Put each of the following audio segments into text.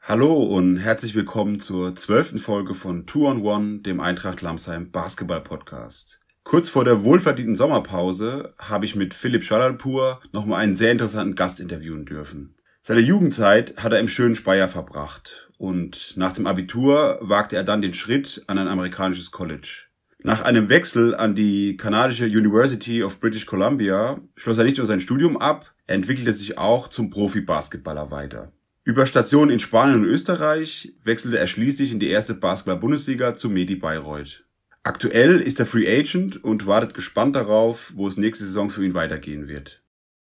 Hallo und herzlich willkommen zur zwölften Folge von Two on One, dem Eintracht Lamsheim Basketball Podcast. Kurz vor der wohlverdienten Sommerpause habe ich mit Philipp Schalalpur nochmal einen sehr interessanten Gast interviewen dürfen. Seine Jugendzeit hat er im schönen Speyer verbracht und nach dem Abitur wagte er dann den Schritt an ein amerikanisches College. Nach einem Wechsel an die kanadische University of British Columbia schloss er nicht nur sein Studium ab, er entwickelte sich auch zum Profi-Basketballer weiter. Über Stationen in Spanien und Österreich wechselte er schließlich in die erste Basketball-Bundesliga zu Medi Bayreuth. Aktuell ist er Free Agent und wartet gespannt darauf, wo es nächste Saison für ihn weitergehen wird.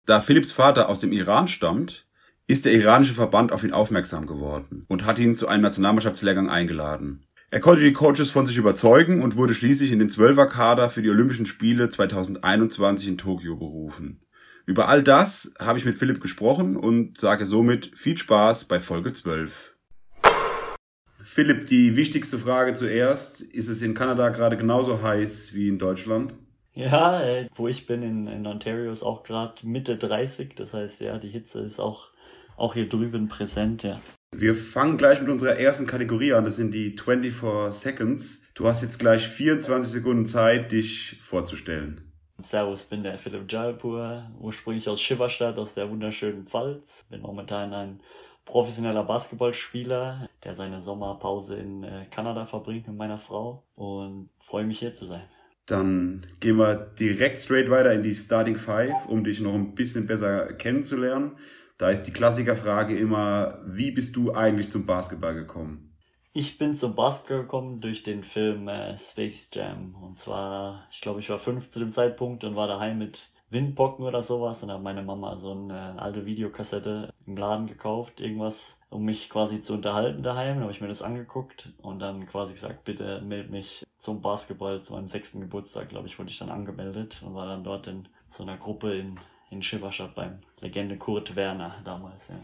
Da Philipps Vater aus dem Iran stammt, ist der iranische Verband auf ihn aufmerksam geworden und hat ihn zu einem Nationalmannschaftslehrgang eingeladen. Er konnte die Coaches von sich überzeugen und wurde schließlich in den Zwölferkader für die Olympischen Spiele 2021 in Tokio berufen. Über all das habe ich mit Philipp gesprochen und sage somit viel Spaß bei Folge 12. Philipp, die wichtigste Frage zuerst. Ist es in Kanada gerade genauso heiß wie in Deutschland? Ja, äh, wo ich bin in, in Ontario ist auch gerade Mitte 30. Das heißt, ja, die Hitze ist auch, auch hier drüben präsent, ja. Wir fangen gleich mit unserer ersten Kategorie an. Das sind die 24 Seconds. Du hast jetzt gleich 24 Sekunden Zeit, dich vorzustellen. Servus, bin der Philipp Jalpur, ursprünglich aus Schifferstadt, aus der wunderschönen Pfalz. Bin momentan ein professioneller Basketballspieler, der seine Sommerpause in äh, Kanada verbringt mit meiner Frau und freue mich hier zu sein. Dann gehen wir direkt straight weiter in die Starting Five, um dich noch ein bisschen besser kennenzulernen. Da ist die Klassikerfrage immer, wie bist du eigentlich zum Basketball gekommen? Ich bin zum Basketball gekommen durch den Film äh, Space Jam. Und zwar, ich glaube, ich war fünf zu dem Zeitpunkt und war daheim mit Windpocken oder sowas. Und hat meine Mama so eine alte Videokassette im Laden gekauft, irgendwas, um mich quasi zu unterhalten daheim. Dann habe ich mir das angeguckt und dann quasi gesagt, bitte meld mich zum Basketball zu meinem sechsten Geburtstag, glaube ich, wurde ich dann angemeldet und war dann dort in so einer Gruppe in, in Schifferstadt beim Legende Kurt Werner damals, ja.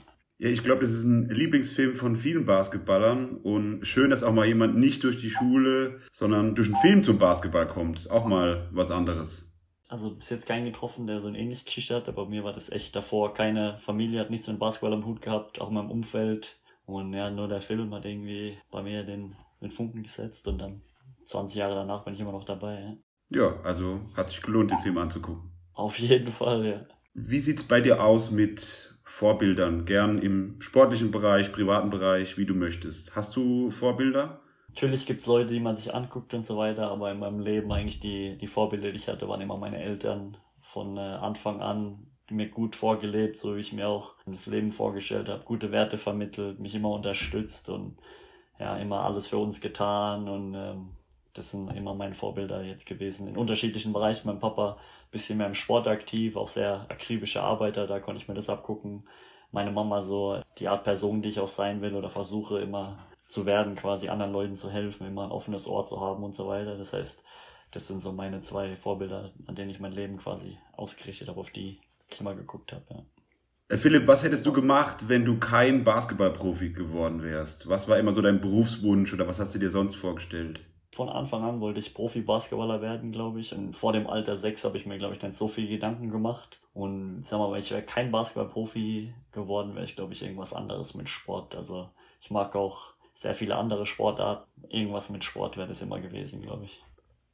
Ja, ich glaube, das ist ein Lieblingsfilm von vielen Basketballern und schön, dass auch mal jemand nicht durch die Schule, sondern durch einen Film zum Basketball kommt. Ist auch mal was anderes. Also bis jetzt keinen getroffen, der so ein ähnliches Geschichte hat, aber mir war das echt davor. Keine Familie hat nichts mit Basketball am Hut gehabt, auch in meinem Umfeld. Und ja, nur der Film hat irgendwie bei mir den, den Funken gesetzt und dann 20 Jahre danach bin ich immer noch dabei. Ja, ja also hat sich gelohnt, den Film anzugucken. Auf jeden Fall, ja. Wie sieht's bei dir aus mit Vorbildern, gern im sportlichen Bereich, privaten Bereich, wie du möchtest. Hast du Vorbilder? Natürlich gibt's Leute, die man sich anguckt und so weiter, aber in meinem Leben eigentlich die, die Vorbilder, die ich hatte, waren immer meine Eltern von äh, Anfang an mir gut vorgelebt, so wie ich mir auch das Leben vorgestellt habe, gute Werte vermittelt, mich immer unterstützt und ja, immer alles für uns getan und ähm, das sind immer meine Vorbilder jetzt gewesen in unterschiedlichen Bereichen. Mein Papa bisschen mehr im Sport aktiv, auch sehr akribischer Arbeiter, da konnte ich mir das abgucken. Meine Mama so die Art Person, die ich auch sein will oder versuche immer zu werden, quasi anderen Leuten zu helfen, immer ein offenes Ohr zu haben und so weiter. Das heißt, das sind so meine zwei Vorbilder, an denen ich mein Leben quasi ausgerichtet habe, auf die ich immer geguckt habe. Ja. Äh, Philipp, was hättest du gemacht, wenn du kein Basketballprofi geworden wärst? Was war immer so dein Berufswunsch oder was hast du dir sonst vorgestellt? Von Anfang an wollte ich Profi-Basketballer werden, glaube ich. Und vor dem Alter 6 habe ich mir, glaube ich, nicht so viel Gedanken gemacht. Und sag mal, wenn ich wäre kein Basketball-Profi geworden, wäre ich, glaube ich, irgendwas anderes mit Sport. Also ich mag auch sehr viele andere Sportarten. Irgendwas mit Sport wäre das immer gewesen, glaube ich.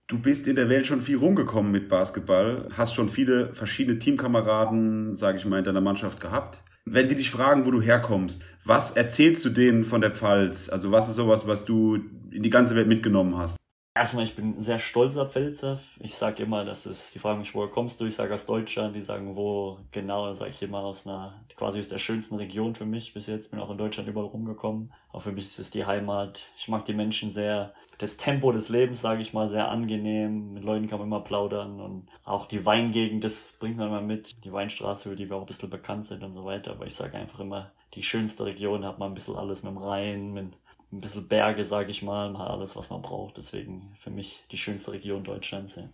Du bist in der Welt schon viel rumgekommen mit Basketball, hast schon viele verschiedene Teamkameraden, sage ich mal, in deiner Mannschaft gehabt. Wenn die dich fragen, wo du herkommst, was erzählst du denen von der Pfalz? Also was ist sowas, was du in die ganze Welt mitgenommen hast? Erstmal, ich bin sehr stolzer Pfälzer. Ich sage immer, dass es, die fragen mich, woher kommst du? Ich sage aus Deutschland. Die sagen, wo genau? Sage ich immer aus einer, quasi aus der schönsten Region für mich bis jetzt. Bin auch in Deutschland überall rumgekommen. Auch für mich ist es die Heimat. Ich mag die Menschen sehr. Das Tempo des Lebens, sage ich mal, sehr angenehm. Mit Leuten kann man immer plaudern. Und auch die Weingegend, das bringt man immer mit. Die Weinstraße, für die wir auch ein bisschen bekannt sind und so weiter. Aber ich sage einfach immer, die schönste Region hat man ein bisschen alles mit dem Rhein, mit ein bisschen Berge, sage ich mal, mal alles, was man braucht. Deswegen für mich die schönste Region Deutschlands. Ja.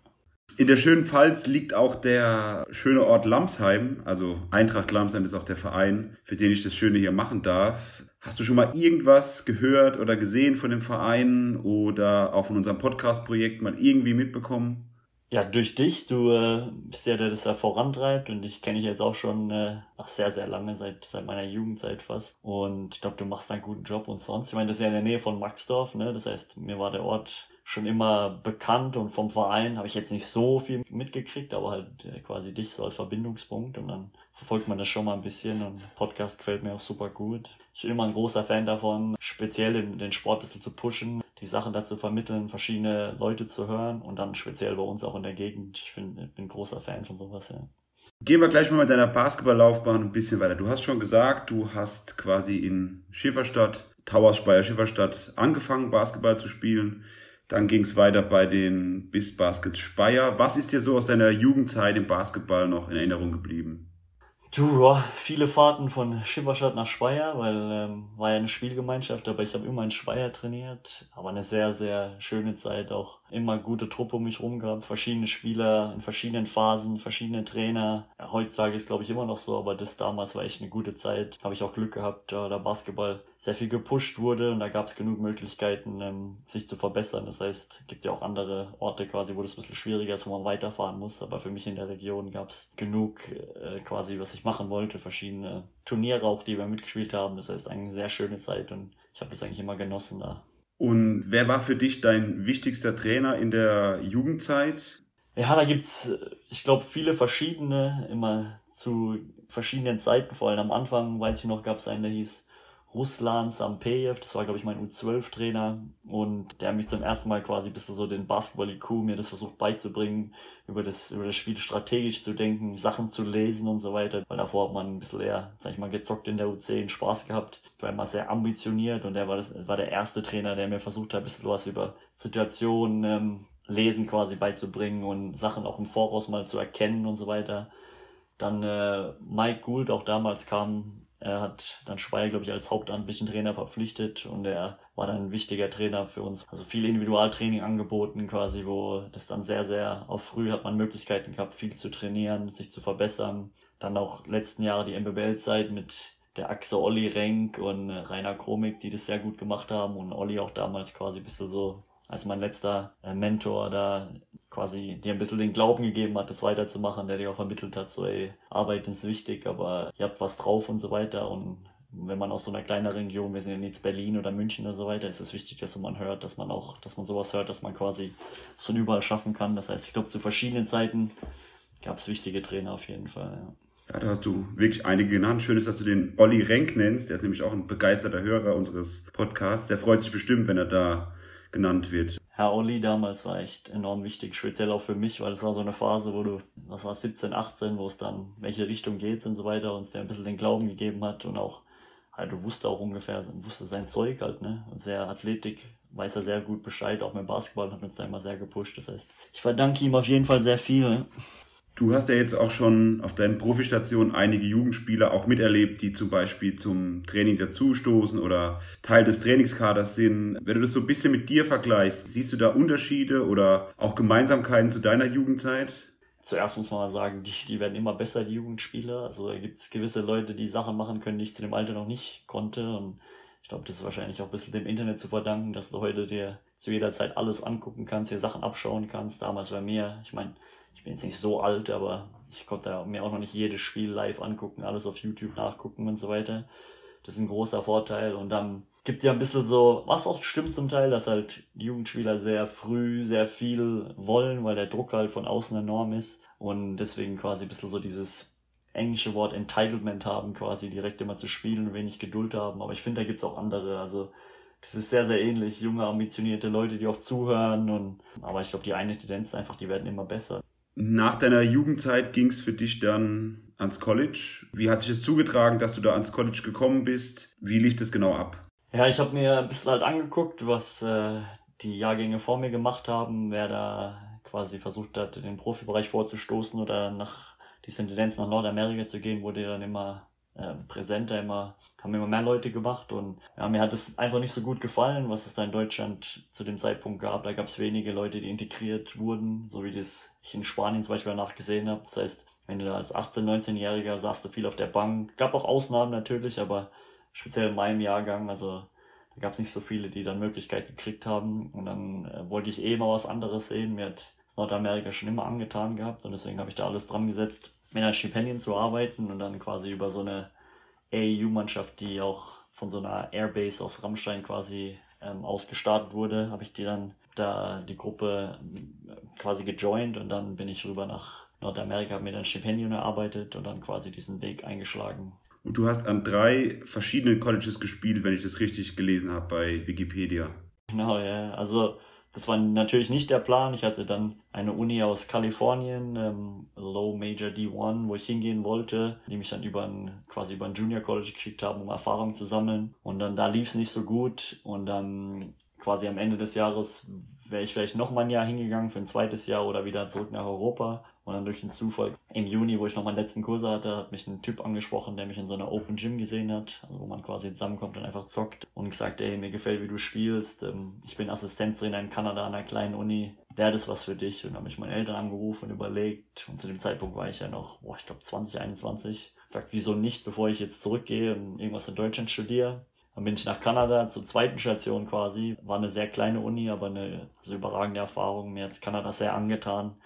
In der schönen Pfalz liegt auch der schöne Ort Lamsheim. Also Eintracht Lamsheim ist auch der Verein, für den ich das Schöne hier machen darf. Hast du schon mal irgendwas gehört oder gesehen von dem Verein oder auch von unserem Podcast-Projekt mal irgendwie mitbekommen? Ja, durch dich. Du äh, bist ja der, der das ja vorantreibt und ich kenne dich jetzt auch schon äh, ach, sehr, sehr lange, seit, seit meiner Jugendzeit fast. Und ich glaube, du machst einen guten Job und sonst. Ich meine, das ist ja in der Nähe von Maxdorf, ne? Das heißt, mir war der Ort schon immer bekannt und vom Verein habe ich jetzt nicht so viel mitgekriegt, aber halt äh, quasi dich so als Verbindungspunkt und dann verfolgt man das schon mal ein bisschen und Podcast gefällt mir auch super gut. Ich bin immer ein großer Fan davon, speziell den, den Sport ein bisschen zu pushen, die Sachen dazu vermitteln, verschiedene Leute zu hören und dann speziell bei uns auch in der Gegend. Ich find, bin großer Fan von sowas, ja. Gehen wir gleich mal mit deiner Basketballlaufbahn ein bisschen weiter. Du hast schon gesagt, du hast quasi in Schifferstadt, Towers Speyer Schifferstadt angefangen, Basketball zu spielen. Dann ging es weiter bei den Bis Baskets Speyer. Was ist dir so aus deiner Jugendzeit im Basketball noch in Erinnerung geblieben? Du, ja, viele Fahrten von Schipperstadt nach Speyer, weil ähm, war ja eine Spielgemeinschaft, aber ich habe immer in Speyer trainiert. Aber eine sehr, sehr schöne Zeit, auch immer gute Truppe um mich rum gehabt, verschiedene Spieler in verschiedenen Phasen, verschiedene Trainer. Ja, heutzutage ist glaube ich immer noch so, aber das damals war echt eine gute Zeit. Habe ich auch Glück gehabt, da der Basketball sehr viel gepusht wurde und da gab es genug Möglichkeiten, ähm, sich zu verbessern. Das heißt, gibt ja auch andere Orte quasi, wo das ein bisschen schwieriger ist, wo man weiterfahren muss. Aber für mich in der Region gab es genug äh, quasi, was ich ich machen wollte, verschiedene Turniere auch, die wir mitgespielt haben. Das heißt, eine sehr schöne Zeit und ich habe das eigentlich immer genossen da. Und wer war für dich dein wichtigster Trainer in der Jugendzeit? Ja, da gibt's, ich glaube, viele verschiedene, immer zu verschiedenen Zeiten. Vor allem am Anfang, weiß ich noch, gab es einen, der hieß Ruslan Sampeyev, das war glaube ich mein U12-Trainer und der hat mich zum ersten Mal quasi bis so den Basketball-IQ mir das versucht beizubringen, über das, über das Spiel strategisch zu denken, Sachen zu lesen und so weiter, weil davor hat man ein bisschen eher, sag ich mal, gezockt in der U10, Spaß gehabt, ich war immer sehr ambitioniert und der war war der erste Trainer, der mir versucht hat, ein bisschen was über Situationen, ähm, Lesen quasi beizubringen und Sachen auch im Voraus mal zu erkennen und so weiter. Dann äh, Mike Gould, auch damals kam er hat dann Speyer, glaube ich, als hauptamtlichen Trainer verpflichtet und er war dann ein wichtiger Trainer für uns. Also viel Individualtraining angeboten quasi, wo das dann sehr, sehr, auch früh hat man Möglichkeiten gehabt, viel zu trainieren, sich zu verbessern. Dann auch letzten Jahre die MBBL-Zeit mit der Achse Olli Renk und Rainer Kromik, die das sehr gut gemacht haben und Olli auch damals quasi bis so als mein letzter äh, Mentor da quasi dir ein bisschen den Glauben gegeben hat, das weiterzumachen, der dir auch vermittelt hat, so ey, Arbeiten ist wichtig, aber ihr habt was drauf und so weiter und wenn man aus so einer kleinen Region, wir sind ja jetzt Berlin oder München oder so weiter, ist es wichtig, dass man hört, dass man auch, dass man sowas hört, dass man quasi so überall schaffen kann. Das heißt, ich glaube, zu verschiedenen Zeiten gab es wichtige Trainer auf jeden Fall. Ja. Ja, da hast du wirklich einige genannt. Schön ist, dass du den Olli Renk nennst. Der ist nämlich auch ein begeisterter Hörer unseres Podcasts. Der freut sich bestimmt, wenn er da genannt wird. Herr Olli damals war echt enorm wichtig, speziell auch für mich, weil es war so eine Phase, wo du, was war 17, 18, wo es dann, welche Richtung geht's und so weiter, uns der ein bisschen den Glauben gegeben hat und auch, halt, du wusste auch ungefähr, wusste sein Zeug halt, ne, sehr Athletik, weiß er sehr gut Bescheid, auch mit Basketball hat uns da immer sehr gepusht, das heißt, ich verdanke ihm auf jeden Fall sehr viel. Du hast ja jetzt auch schon auf deinen Profistationen einige Jugendspieler auch miterlebt, die zum Beispiel zum Training dazustoßen oder Teil des Trainingskaders sind. Wenn du das so ein bisschen mit dir vergleichst, siehst du da Unterschiede oder auch Gemeinsamkeiten zu deiner Jugendzeit? Zuerst muss man mal sagen, die, die werden immer besser, die Jugendspieler. Also da gibt es gewisse Leute, die Sachen machen können, die ich zu dem Alter noch nicht konnte. Und glaube, das ist wahrscheinlich auch ein bisschen dem Internet zu verdanken, dass du heute dir zu jeder Zeit alles angucken kannst, dir Sachen abschauen kannst. Damals bei mir, ich meine, ich bin jetzt nicht so alt, aber ich konnte mir auch noch nicht jedes Spiel live angucken, alles auf YouTube nachgucken und so weiter. Das ist ein großer Vorteil und dann gibt ja ein bisschen so, was auch stimmt zum Teil, dass halt Jugendspieler sehr früh sehr viel wollen, weil der Druck halt von außen enorm ist und deswegen quasi ein bisschen so dieses englische Wort Entitlement haben, quasi direkt immer zu spielen und wenig Geduld haben. Aber ich finde, da gibt's auch andere. Also das ist sehr, sehr ähnlich. Junge, ambitionierte Leute, die auch zuhören und aber ich glaube, die eine Tendenz ist einfach, die werden immer besser. Nach deiner Jugendzeit ging es für dich dann ans College. Wie hat sich es zugetragen, dass du da ans College gekommen bist? Wie lief das genau ab? Ja, ich habe mir ein bisschen halt angeguckt, was äh, die Jahrgänge vor mir gemacht haben, wer da quasi versucht hat, in den Profibereich vorzustoßen oder nach die Tendenz nach Nordamerika zu gehen, wurde dann immer äh, präsenter, immer, haben immer mehr Leute gemacht und ja, mir hat es einfach nicht so gut gefallen, was es da in Deutschland zu dem Zeitpunkt gab. Da gab es wenige Leute, die integriert wurden, so wie das ich in Spanien zum Beispiel danach gesehen habe. Das heißt, wenn du da als 18-, 19-Jähriger saßt du viel auf der Bank. Gab auch Ausnahmen natürlich, aber speziell in meinem Jahrgang, also Da gab es nicht so viele, die dann Möglichkeit gekriegt haben. Und dann äh, wollte ich eh mal was anderes sehen. Mir hat Nordamerika schon immer angetan gehabt und deswegen habe ich da alles dran gesetzt, mit einer Stipendien zu arbeiten und dann quasi über so eine AEU-Mannschaft, die auch von so einer Airbase aus Rammstein quasi ähm, ausgestartet wurde, habe ich die dann da die Gruppe äh, quasi gejoint und dann bin ich rüber nach Nordamerika, habe mir dann Stipendien erarbeitet und dann quasi diesen Weg eingeschlagen. Und du hast an drei verschiedenen Colleges gespielt, wenn ich das richtig gelesen habe bei Wikipedia. Genau, ja. Also das war natürlich nicht der Plan. Ich hatte dann eine Uni aus Kalifornien, ähm, Low Major D1, wo ich hingehen wollte, die mich dann über ein, quasi über ein Junior College geschickt haben, um Erfahrung zu sammeln. Und dann da lief es nicht so gut. Und dann quasi am Ende des Jahres wäre ich vielleicht noch mal ein Jahr hingegangen für ein zweites Jahr oder wieder zurück nach Europa. Und dann durch den Zufall im Juni, wo ich noch meinen letzten Kurs hatte, hat mich ein Typ angesprochen, der mich in so einer Open Gym gesehen hat, also wo man quasi zusammenkommt und einfach zockt und gesagt, ey, mir gefällt, wie du spielst. Ähm, ich bin Assistenztrainer in Kanada an einer kleinen Uni. Wäre das was für dich? Und dann habe ich meine Eltern angerufen und überlegt. Und zu dem Zeitpunkt war ich ja noch, boah, ich glaube 2021. Sagt, wieso nicht, bevor ich jetzt zurückgehe und irgendwas in Deutschland studiere? Dann bin ich nach Kanada zur zweiten Station quasi. War eine sehr kleine Uni, aber eine also überragende Erfahrung. Mir hat Kanada sehr angetan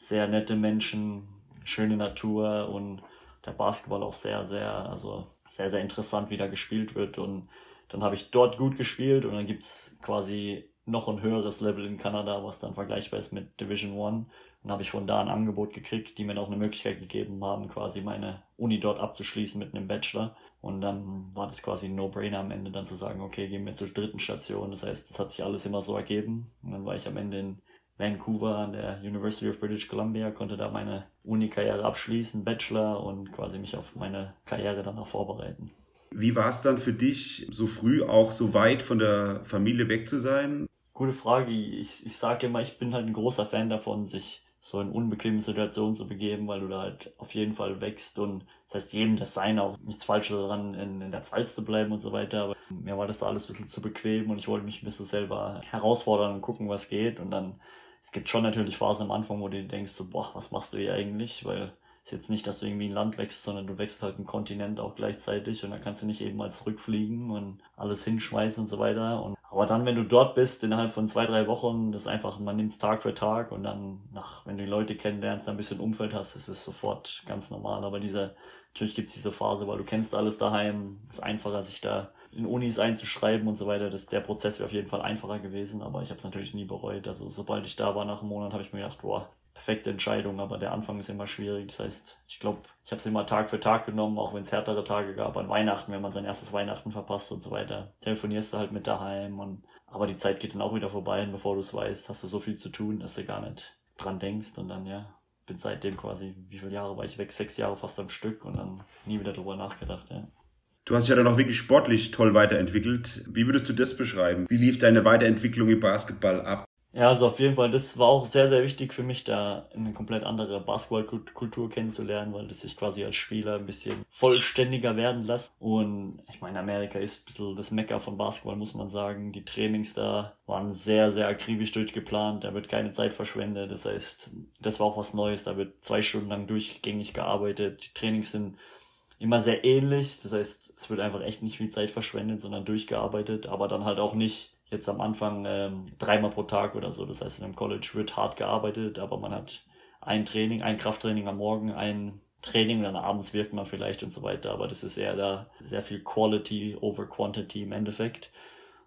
sehr nette Menschen, schöne Natur und der Basketball auch sehr, sehr, also sehr, sehr interessant, wie da gespielt wird. Und dann habe ich dort gut gespielt und dann gibt's quasi noch ein höheres Level in Kanada, was dann vergleichbar ist mit Division One. Und habe ich von da ein Angebot gekriegt, die mir auch eine Möglichkeit gegeben haben, quasi meine Uni dort abzuschließen mit einem Bachelor. Und dann war das quasi ein No-Brainer am Ende dann zu sagen, okay, gehen wir zur dritten Station. Das heißt, das hat sich alles immer so ergeben. Und dann war ich am Ende in Vancouver an der University of British Columbia, konnte da meine Uni-Karriere abschließen, Bachelor und quasi mich auf meine Karriere danach vorbereiten. Wie war es dann für dich, so früh auch so weit von der Familie weg zu sein? Gute Frage. Ich, ich sage immer, ich bin halt ein großer Fan davon, sich so in unbequeme Situationen zu begeben, weil du da halt auf jeden Fall wächst und das heißt jedem das sein, auch nichts Falsches daran, in, in der Pfalz zu bleiben und so weiter. Aber mir war das da alles ein bisschen zu bequem und ich wollte mich ein bisschen selber herausfordern und gucken, was geht und dann es gibt schon natürlich Phasen am Anfang, wo du denkst, so, boah, was machst du hier eigentlich? Weil es ist jetzt nicht, dass du irgendwie ein Land wächst, sondern du wächst halt einen Kontinent auch gleichzeitig und dann kannst du nicht eben mal zurückfliegen und alles hinschmeißen und so weiter. Und, aber dann, wenn du dort bist, innerhalb von zwei, drei Wochen, das einfach, man nimmt es Tag für Tag und dann, nach, wenn du die Leute kennenlernst, ein bisschen Umfeld hast, ist es sofort ganz normal. Aber diese, natürlich gibt es diese Phase, weil du kennst alles daheim, ist einfacher, sich da in Unis einzuschreiben und so weiter. Das, der Prozess wäre auf jeden Fall einfacher gewesen, aber ich habe es natürlich nie bereut. Also sobald ich da war nach einem Monat, habe ich mir gedacht, boah, perfekte Entscheidung, aber der Anfang ist immer schwierig. Das heißt, ich glaube, ich habe es immer Tag für Tag genommen, auch wenn es härtere Tage gab. An Weihnachten, wenn man sein erstes Weihnachten verpasst und so weiter, telefonierst du halt mit daheim und aber die Zeit geht dann auch wieder vorbei und bevor du es weißt, hast du so viel zu tun, dass du gar nicht dran denkst und dann ja, bin seitdem quasi, wie viele Jahre war ich weg? Sechs Jahre fast am Stück und dann nie wieder drüber nachgedacht, ja. Du hast dich ja dann auch wirklich sportlich toll weiterentwickelt. Wie würdest du das beschreiben? Wie lief deine Weiterentwicklung im Basketball ab? Ja, also auf jeden Fall, das war auch sehr, sehr wichtig für mich, da eine komplett andere Basketballkultur kennenzulernen, weil das sich quasi als Spieler ein bisschen vollständiger werden lässt. Und ich meine, Amerika ist ein bisschen das Mecker von Basketball, muss man sagen. Die Trainings da waren sehr, sehr akribisch durchgeplant, da wird keine Zeit verschwendet. Das heißt, das war auch was Neues, da wird zwei Stunden lang durchgängig gearbeitet. Die Trainings sind immer sehr ähnlich. Das heißt, es wird einfach echt nicht viel Zeit verschwendet, sondern durchgearbeitet, aber dann halt auch nicht jetzt am Anfang ähm, dreimal pro Tag oder so. Das heißt, in einem College wird hart gearbeitet, aber man hat ein Training, ein Krafttraining am Morgen, ein Training dann abends wirft man vielleicht und so weiter. Aber das ist eher da sehr viel Quality over Quantity im Endeffekt.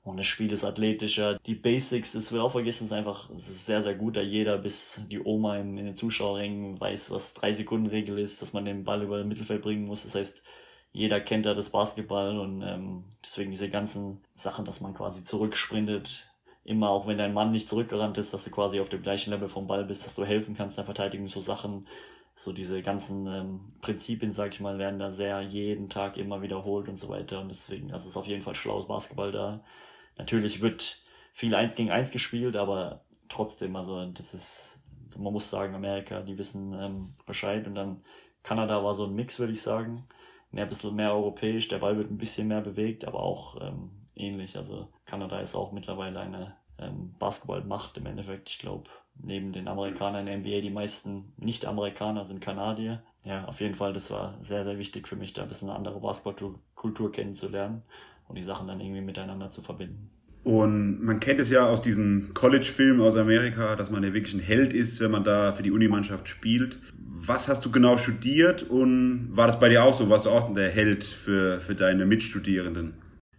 Und das Spiel ist athletischer. Die Basics, das wird auch vergessen, ist einfach es ist sehr, sehr gut, da jeder bis die Oma in, in den Zuschauerrängen weiß, was drei Sekunden Regel ist, dass man den Ball über das Mittelfeld bringen muss. Das heißt, jeder kennt ja das Basketball und ähm, deswegen diese ganzen Sachen, dass man quasi zurücksprintet, immer auch wenn dein Mann nicht zurückgerannt ist, dass du quasi auf dem gleichen Level vom Ball bist, dass du helfen kannst der Verteidigung, so Sachen, so diese ganzen ähm, Prinzipien, sag ich mal, werden da sehr jeden Tag immer wiederholt und so weiter und deswegen, also ist auf jeden Fall schlaues Basketball da Natürlich wird viel eins gegen eins gespielt, aber trotzdem, also das ist, man muss sagen, Amerika, die wissen ähm, Bescheid und dann Kanada war so ein Mix, würde ich sagen. Mehr, ein bisschen mehr europäisch, der Ball wird ein bisschen mehr bewegt, aber auch ähm, ähnlich. Also Kanada ist auch mittlerweile eine ähm, Basketballmacht im Endeffekt. Ich glaube, neben den Amerikanern in der NBA, die meisten Nicht-Amerikaner sind Kanadier. Ja, auf jeden Fall, das war sehr, sehr wichtig für mich, da ein bisschen eine andere Basketballkultur kennenzulernen. Und die Sachen dann irgendwie miteinander zu verbinden. Und man kennt es ja aus diesen College-Filmen aus Amerika, dass man ja wirklich ein Held ist, wenn man da für die Unimannschaft spielt. Was hast du genau studiert und war das bei dir auch so? Warst du auch der Held für, für deine Mitstudierenden?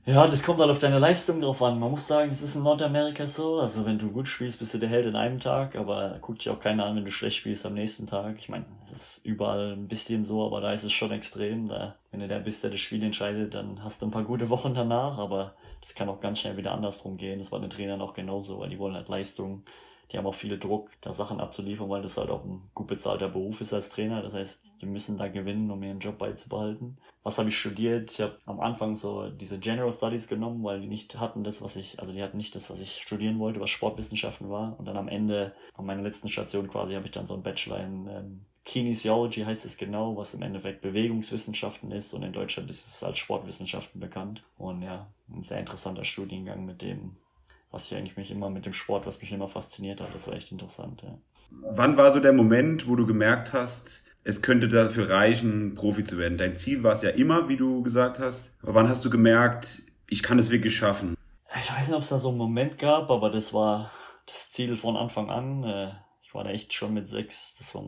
Ja, das kommt halt auf deine Leistung drauf an. Man muss sagen, das ist in Nordamerika so. Also wenn du gut spielst, bist du der Held in einem Tag, aber guckt dich auch keiner an, wenn du schlecht spielst am nächsten Tag. Ich meine, es ist überall ein bisschen so, aber da ist es schon extrem. Da, wenn du der bist, der das Spiel entscheidet, dann hast du ein paar gute Wochen danach, aber das kann auch ganz schnell wieder andersrum gehen. Das war den Trainern auch genauso, weil die wollen halt Leistung die haben auch viel Druck, da Sachen abzuliefern, weil das halt auch ein gut bezahlter Beruf ist als Trainer. Das heißt, die müssen da gewinnen, um ihren Job beizubehalten. Was habe ich studiert? Ich habe am Anfang so diese General Studies genommen, weil die nicht hatten das, was ich, also die hatten nicht das, was ich studieren wollte, was Sportwissenschaften war. Und dann am Ende, an meiner letzten Station quasi, habe ich dann so ein Bachelor in ähm, Kinesiology heißt es genau, was im Endeffekt Bewegungswissenschaften ist und in Deutschland ist es als Sportwissenschaften bekannt. Und ja, ein sehr interessanter Studiengang, mit dem was ich eigentlich mich immer mit dem Sport, was mich immer fasziniert hat. Das war echt interessant. Ja. Wann war so der Moment, wo du gemerkt hast, es könnte dafür reichen, Profi zu werden? Dein Ziel war es ja immer, wie du gesagt hast. Aber wann hast du gemerkt, ich kann es wirklich schaffen? Ich weiß nicht, ob es da so einen Moment gab, aber das war das Ziel von Anfang an. Äh, ich war da echt schon mit sechs, das war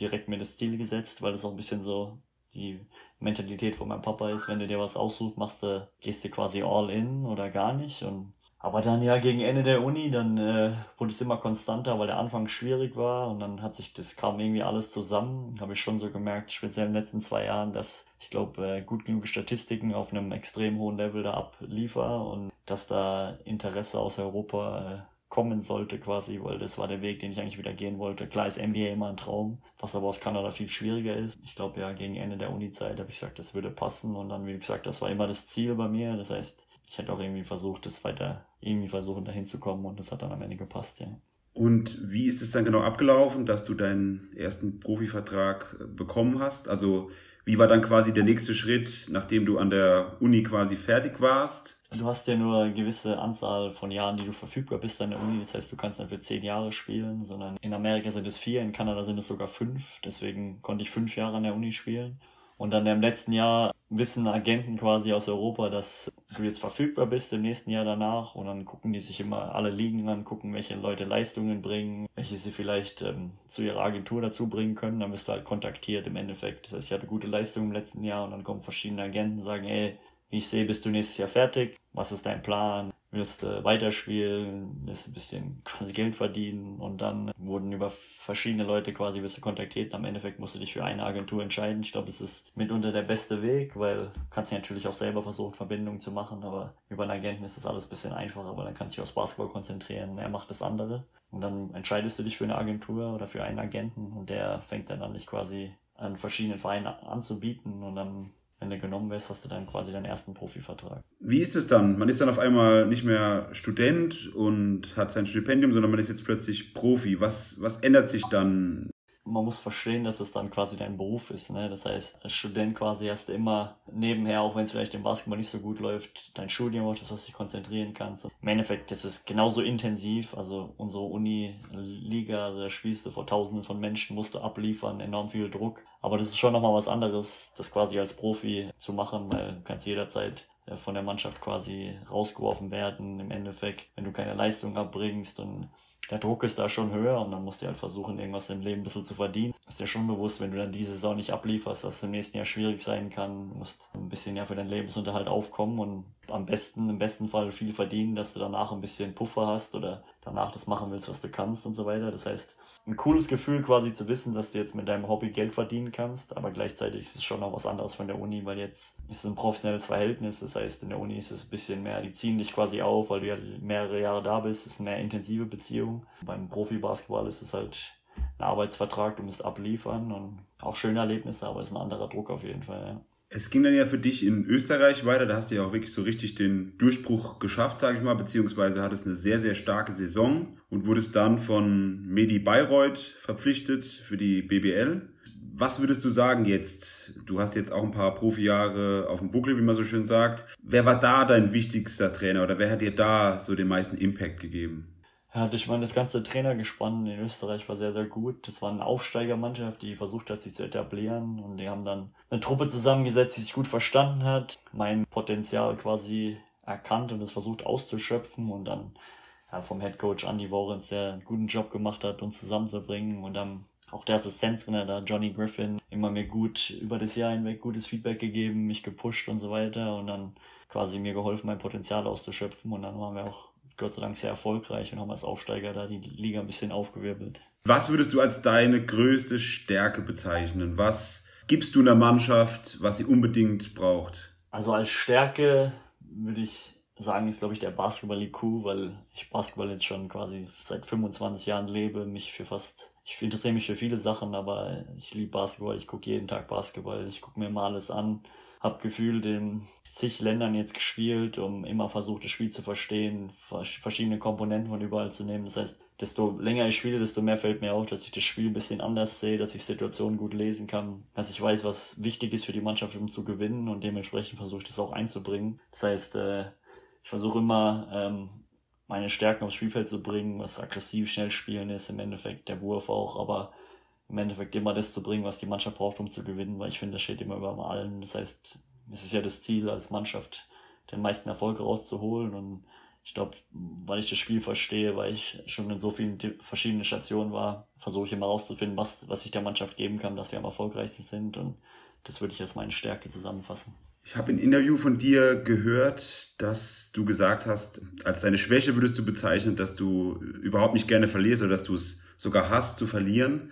direkt mir das Ziel gesetzt, weil das auch ein bisschen so die Mentalität von meinem Papa ist, wenn du dir was aussuchst, machst du, gehst du quasi all in oder gar nicht. Und aber dann ja gegen Ende der Uni, dann äh, wurde es immer konstanter, weil der Anfang schwierig war und dann hat sich das kam irgendwie alles zusammen. Habe ich schon so gemerkt, speziell in den letzten zwei Jahren, dass ich glaube, äh, gut genug Statistiken auf einem extrem hohen Level da abliefer und dass da Interesse aus Europa äh, kommen sollte quasi, weil das war der Weg, den ich eigentlich wieder gehen wollte. Klar ist NBA immer ein Traum, was aber aus Kanada viel schwieriger ist. Ich glaube ja, gegen Ende der Uni-Zeit habe ich gesagt, das würde passen und dann, wie gesagt, das war immer das Ziel bei mir. Das heißt, ich hätte auch irgendwie versucht, das weiter irgendwie versuchen, dahin zu kommen und das hat dann am Ende gepasst, ja. Und wie ist es dann genau abgelaufen, dass du deinen ersten Profivertrag äh, bekommen hast? Also wie war dann quasi der nächste Schritt, nachdem du an der Uni quasi fertig warst? Du hast ja nur eine gewisse Anzahl von Jahren, die du verfügbar bist an der Uni. Das heißt, du kannst nicht für zehn Jahre spielen, sondern in Amerika sind es vier, in Kanada sind es sogar fünf. Deswegen konnte ich fünf Jahre an der Uni spielen. Und dann im letzten Jahr wissen Agenten quasi aus Europa, dass du jetzt verfügbar bist im nächsten Jahr danach. Und dann gucken die sich immer alle Ligen an, gucken, welche Leute Leistungen bringen, welche sie vielleicht ähm, zu ihrer Agentur dazu bringen können. Dann wirst du halt kontaktiert im Endeffekt. Das heißt, ich hatte gute Leistungen im letzten Jahr und dann kommen verschiedene Agenten und sagen, ey, wie ich sehe, bist du nächstes Jahr fertig. Was ist dein Plan? Willst du weiterspielen, willst ein bisschen quasi Geld verdienen und dann wurden über verschiedene Leute quasi wirst du kontaktiert. Am Endeffekt musst du dich für eine Agentur entscheiden. Ich glaube, es ist mitunter der beste Weg, weil du kannst ja natürlich auch selber versuchen, Verbindungen zu machen, aber über einen Agenten ist das alles ein bisschen einfacher, weil dann kannst du dich aufs Basketball konzentrieren, er macht das andere. Und dann entscheidest du dich für eine Agentur oder für einen Agenten und der fängt dann an, dich quasi an verschiedenen Vereinen anzubieten und dann wenn du genommen wirst, hast du dann quasi deinen ersten Profivertrag. Wie ist es dann? Man ist dann auf einmal nicht mehr Student und hat sein Stipendium, sondern man ist jetzt plötzlich Profi. Was, was ändert sich dann? Man muss verstehen, dass es dann quasi dein Beruf ist. Ne? Das heißt, als Student quasi hast du immer nebenher, auch wenn es vielleicht im Basketball nicht so gut läuft, dein Studium, auf das was du dich konzentrieren kannst. Und Im Endeffekt das ist genauso intensiv. Also unsere Uni-Liga, also da spielst du vor tausenden von Menschen, musst du abliefern, enorm viel Druck. Aber das ist schon nochmal was anderes, das quasi als Profi zu machen, weil du kannst jederzeit äh, von der Mannschaft quasi rausgeworfen werden im Endeffekt, wenn du keine Leistung abbringst und der Druck ist da schon höher und dann musst du halt versuchen, irgendwas im Leben ein bisschen zu verdienen. Ist dir schon bewusst, wenn du dann diese Saison nicht ablieferst, dass es im nächsten Jahr schwierig sein kann. Du musst ein bisschen ja für deinen Lebensunterhalt aufkommen und am besten, im besten Fall viel verdienen, dass du danach ein bisschen Puffer hast oder danach das machen willst, was du kannst und so weiter. Das heißt, ein cooles Gefühl quasi zu wissen, dass du jetzt mit deinem Hobby Geld verdienen kannst, aber gleichzeitig ist es schon noch was anderes von der Uni, weil jetzt ist es ein professionelles Verhältnis. Das heißt, in der Uni ist es ein bisschen mehr, die ziehen dich quasi auf, weil du ja mehrere Jahre da bist. Es ist eine mehr intensive Beziehung. Beim Profi-Basketball ist es halt ein Arbeitsvertrag, du musst abliefern und auch schöne Erlebnisse, aber es ist ein anderer Druck auf jeden Fall. Ja. Es ging dann ja für dich in Österreich weiter, da hast du ja auch wirklich so richtig den Durchbruch geschafft, sage ich mal, beziehungsweise hattest eine sehr, sehr starke Saison und wurdest dann von Medi Bayreuth verpflichtet für die BBL. Was würdest du sagen jetzt? Du hast jetzt auch ein paar Profijahre auf dem Buckel, wie man so schön sagt. Wer war da dein wichtigster Trainer oder wer hat dir da so den meisten Impact gegeben? Ja, ich meine, das ganze Trainergespann in Österreich war sehr, sehr gut. Das war eine Aufsteigermannschaft, die versucht hat, sich zu etablieren. Und die haben dann eine Truppe zusammengesetzt, die sich gut verstanden hat, mein Potenzial quasi erkannt und es versucht auszuschöpfen. Und dann ja, vom Head Coach Andy Warrens, der einen guten Job gemacht hat, uns zusammenzubringen. Und dann auch der Assistenztrainer da, Johnny Griffin, immer mir gut über das Jahr hinweg gutes Feedback gegeben, mich gepusht und so weiter. Und dann quasi mir geholfen, mein Potenzial auszuschöpfen. Und dann waren wir auch Gott sei Dank sehr erfolgreich und haben als Aufsteiger da die Liga ein bisschen aufgewirbelt. Was würdest du als deine größte Stärke bezeichnen? Was gibst du einer Mannschaft, was sie unbedingt braucht? Also als Stärke würde ich sagen, ist glaube ich der Basketball-IQ, weil ich Basketball jetzt schon quasi seit 25 Jahren lebe, mich für fast ich interessiere mich für viele Sachen, aber ich liebe Basketball, ich gucke jeden Tag Basketball, ich gucke mir mal alles an, habe gefühlt in zig Ländern jetzt gespielt, um immer versucht, das Spiel zu verstehen, verschiedene Komponenten von überall zu nehmen. Das heißt, desto länger ich spiele, desto mehr fällt mir auf, dass ich das Spiel ein bisschen anders sehe, dass ich Situationen gut lesen kann, dass ich weiß, was wichtig ist für die Mannschaft, um zu gewinnen und dementsprechend versuche ich das auch einzubringen. Das heißt, äh, ich versuche immer, ähm, meine Stärken aufs Spielfeld zu bringen, was aggressiv schnell spielen ist, im Endeffekt der Wurf auch, aber im Endeffekt immer das zu bringen, was die Mannschaft braucht, um zu gewinnen, weil ich finde, das steht immer über allen. Das heißt, es ist ja das Ziel als Mannschaft, den meisten Erfolg rauszuholen und ich glaube, weil ich das Spiel verstehe, weil ich schon in so vielen verschiedenen Stationen war, versuche ich immer rauszufinden, was, was ich der Mannschaft geben kann, dass wir am erfolgreichsten sind und das würde ich als meine Stärke zusammenfassen. Ich habe ein Interview von dir gehört, dass du gesagt hast, als deine Schwäche würdest du bezeichnen, dass du überhaupt nicht gerne verlierst oder dass du es sogar hast zu verlieren.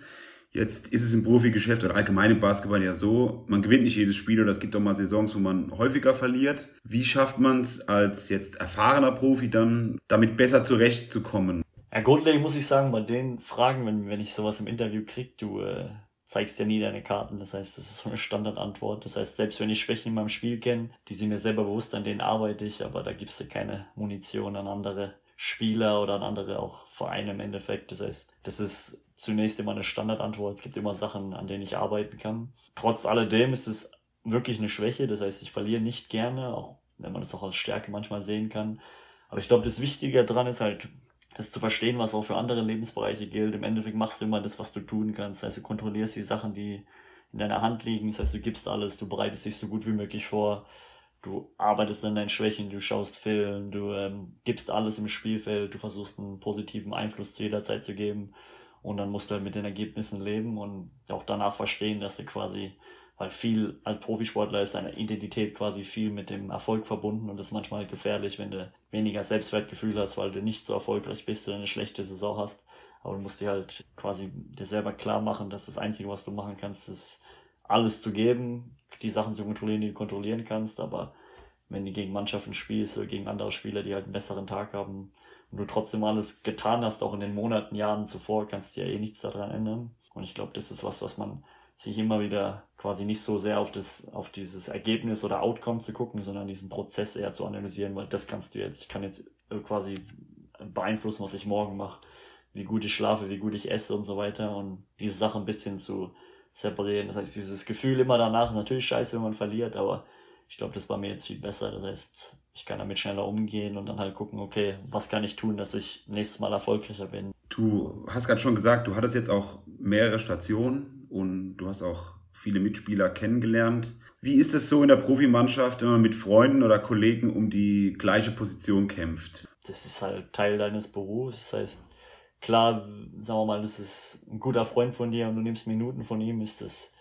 Jetzt ist es im Profigeschäft oder allgemein im Basketball ja so, man gewinnt nicht jedes Spiel oder es gibt auch mal Saisons, wo man häufiger verliert. Wie schafft man es als jetzt erfahrener Profi dann, damit besser zurechtzukommen? Ja, grundlegend muss ich sagen, bei den Fragen, wenn, wenn ich sowas im Interview krieg, du äh, zeigst ja nie deine Karten. Das heißt, das ist so eine Standardantwort. Das heißt, selbst wenn ich Schwächen in meinem Spiel kenne, die sind mir selber bewusst, an denen arbeite ich, aber da gibst du keine Munition an andere Spieler oder an andere auch Vereine im Endeffekt. Das heißt, das ist zunächst immer eine Standardantwort. Es gibt immer Sachen, an denen ich arbeiten kann. Trotz alledem ist es wirklich eine Schwäche. Das heißt, ich verliere nicht gerne, auch wenn man es auch als Stärke manchmal sehen kann. Aber ich glaube, das Wichtige daran ist halt, das zu verstehen, was auch für andere Lebensbereiche gilt. Im Endeffekt machst du immer das, was du tun kannst. Das heißt, du kontrollierst die Sachen, die in deiner Hand liegen. Das heißt, du gibst alles, du bereitest dich so gut wie möglich vor. Du arbeitest an deinen Schwächen, du schaust Film, du ähm, gibst alles im Spielfeld, du versuchst einen positiven Einfluss zu jeder Zeit zu geben. Und dann musst du halt mit den Ergebnissen leben und auch danach verstehen, dass du quasi weil viel als Profisportler ist deine Identität quasi viel mit dem Erfolg verbunden und das ist manchmal gefährlich, wenn du weniger Selbstwertgefühl hast, weil du nicht so erfolgreich bist oder eine schlechte Saison hast. Aber du musst dir halt quasi dir selber klar machen, dass das Einzige, was du machen kannst, ist alles zu geben, die Sachen zu kontrollieren, die du kontrollieren kannst, aber wenn du gegen Mannschaften spielst oder gegen andere Spieler, die halt einen besseren Tag haben und du trotzdem alles getan hast, auch in den Monaten, Jahren zuvor, kannst du ja eh nichts daran ändern. Und ich glaube, das ist was, was man sich immer wieder quasi nicht so sehr auf das, auf dieses Ergebnis oder Outcome zu gucken, sondern diesen Prozess eher zu analysieren, weil das kannst du jetzt, ich kann jetzt quasi beeinflussen, was ich morgen mache, wie gut ich schlafe, wie gut ich esse und so weiter und diese Sachen ein bisschen zu separieren. Das heißt, dieses Gefühl immer danach ist natürlich scheiße, wenn man verliert, aber ich glaube, das war mir jetzt viel besser. Das heißt, ich kann damit schneller umgehen und dann halt gucken, okay, was kann ich tun, dass ich nächstes Mal erfolgreicher bin. Du hast gerade schon gesagt, du hattest jetzt auch mehrere Stationen und du hast auch viele Mitspieler kennengelernt. Wie ist es so in der Profimannschaft, wenn man mit Freunden oder Kollegen um die gleiche Position kämpft? Das ist halt Teil deines Berufs. Das heißt, klar, sagen wir mal, das ist ein guter Freund von dir und du nimmst Minuten von ihm, ist das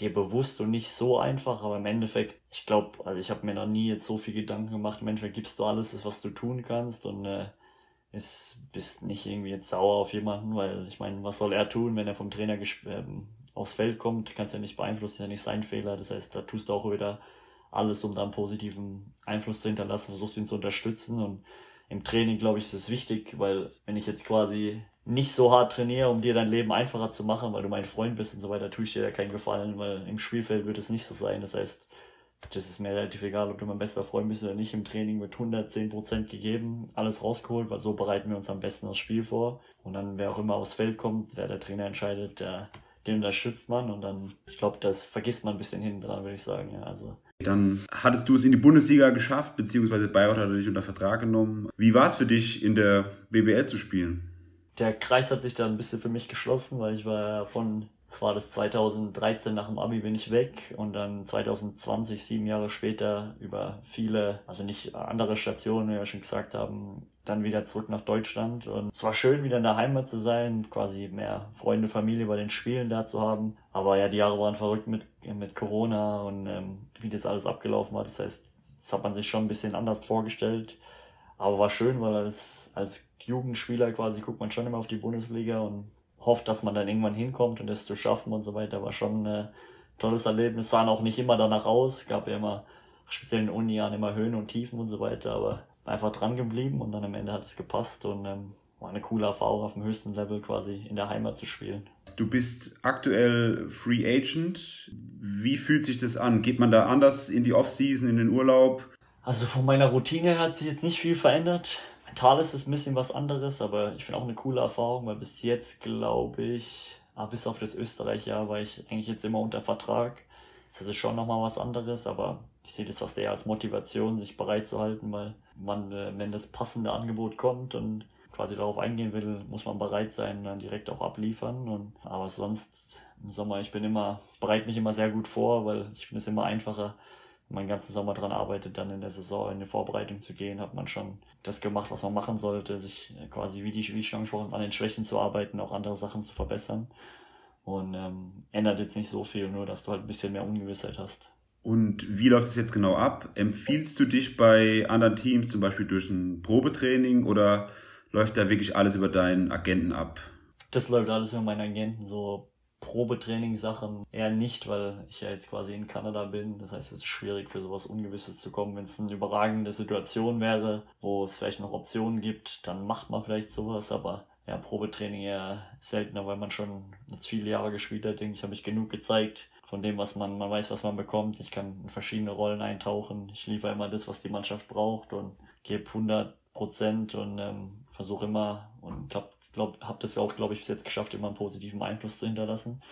dir bewusst und nicht so einfach, aber im Endeffekt, ich glaube, also ich habe mir noch nie jetzt so viel Gedanken gemacht, im Endeffekt gibst du alles, was du tun kannst und äh, ist, bist nicht irgendwie jetzt sauer auf jemanden, weil ich meine, was soll er tun, wenn er vom Trainer ähm, aufs Feld kommt, kannst ja nicht beeinflussen, ja nicht sein Fehler. Das heißt, da tust du auch wieder alles, um da einen positiven Einfluss zu hinterlassen, versuchst ihn zu unterstützen und im Training, glaube ich, ist es wichtig, weil wenn ich jetzt quasi nicht so hart trainiere, um dir dein Leben einfacher zu machen, weil du mein Freund bist und so weiter, tue ich dir ja keinen Gefallen, weil im Spielfeld wird es nicht so sein. Das heißt, das ist mir relativ egal, ob du mein bester Freund bist oder nicht. Im Training wird 110% gegeben, alles rausgeholt, weil so bereiten wir uns am besten das Spiel vor. Und dann, wer auch immer aufs Feld kommt, wer der Trainer entscheidet, der den unterstützt man und dann, ich glaube, das vergisst man ein bisschen hinten dran, würde ich sagen. Ja, also. Dann hattest du es in die Bundesliga geschafft, beziehungsweise Bayreuth hat dich unter Vertrag genommen. Wie war es für dich, in der BBL zu spielen? Der Kreis hat sich da ein bisschen für mich geschlossen, weil ich war von das war das 2013 nach dem Abi bin ich weg und dann 2020, sieben Jahre später, über viele, also nicht andere Stationen, wie wir schon gesagt haben, dann wieder zurück nach Deutschland. Und es war schön, wieder in der Heimat zu sein, quasi mehr Freunde, Familie bei den Spielen da zu haben. Aber ja, die Jahre waren verrückt mit, mit Corona und ähm, wie das alles abgelaufen war. Das heißt, das hat man sich schon ein bisschen anders vorgestellt. Aber war schön, weil als, als Jugendspieler quasi guckt man schon immer auf die Bundesliga und hofft, dass man dann irgendwann hinkommt und das zu schaffen und so weiter, war schon ein tolles Erlebnis. Sahen auch nicht immer danach aus, gab ja immer, speziell in Uni-Jahren, immer Höhen und Tiefen und so weiter, aber einfach dran geblieben und dann am Ende hat es gepasst und ähm, war eine coole Erfahrung auf dem höchsten Level quasi in der Heimat zu spielen. Du bist aktuell Free Agent. Wie fühlt sich das an? Geht man da anders in die Offseason, in den Urlaub? Also von meiner Routine hat sich jetzt nicht viel verändert mental ist es ein bisschen was anderes, aber ich finde auch eine coole Erfahrung, weil bis jetzt glaube ich, ah, bis auf das Österreich-Jahr war ich eigentlich jetzt immer unter Vertrag. Das ist schon nochmal was anderes, aber ich sehe das fast eher als Motivation, sich bereit zu halten, weil man, äh, wenn das passende Angebot kommt und quasi darauf eingehen will, muss man bereit sein, dann direkt auch abliefern. Und, aber sonst im Sommer, ich bin immer, bereite mich immer sehr gut vor, weil ich finde es immer einfacher, man ganzen Sommer daran arbeitet, dann in der Saison in die Vorbereitung zu gehen, hat man schon das gemacht, was man machen sollte, sich quasi, wie, die, wie schon gesprochen an den Schwächen zu arbeiten, auch andere Sachen zu verbessern. Und ähm, ändert jetzt nicht so viel, nur dass du halt ein bisschen mehr Ungewissheit hast. Und wie läuft es jetzt genau ab? Empfiehlst du dich bei anderen Teams zum Beispiel durch ein Probetraining oder läuft da wirklich alles über deinen Agenten ab? Das läuft alles über meinen Agenten so Probetraining-Sachen eher nicht, weil ich ja jetzt quasi in Kanada bin. Das heißt, es ist schwierig für sowas Ungewisses zu kommen. Wenn es eine überragende Situation wäre, wo es vielleicht noch Optionen gibt, dann macht man vielleicht sowas, aber ja, Probetraining eher seltener, weil man schon jetzt viele Jahre gespielt hat. Denke ich, habe ich genug gezeigt von dem, was man, man weiß, was man bekommt. Ich kann in verschiedene Rollen eintauchen. Ich liefere immer das, was die Mannschaft braucht und gebe 100 Prozent und ähm, versuche immer und habe glaub, habe das auch, glaube ich, bis jetzt geschafft, immer einen positiven Einfluss zu hinterlassen.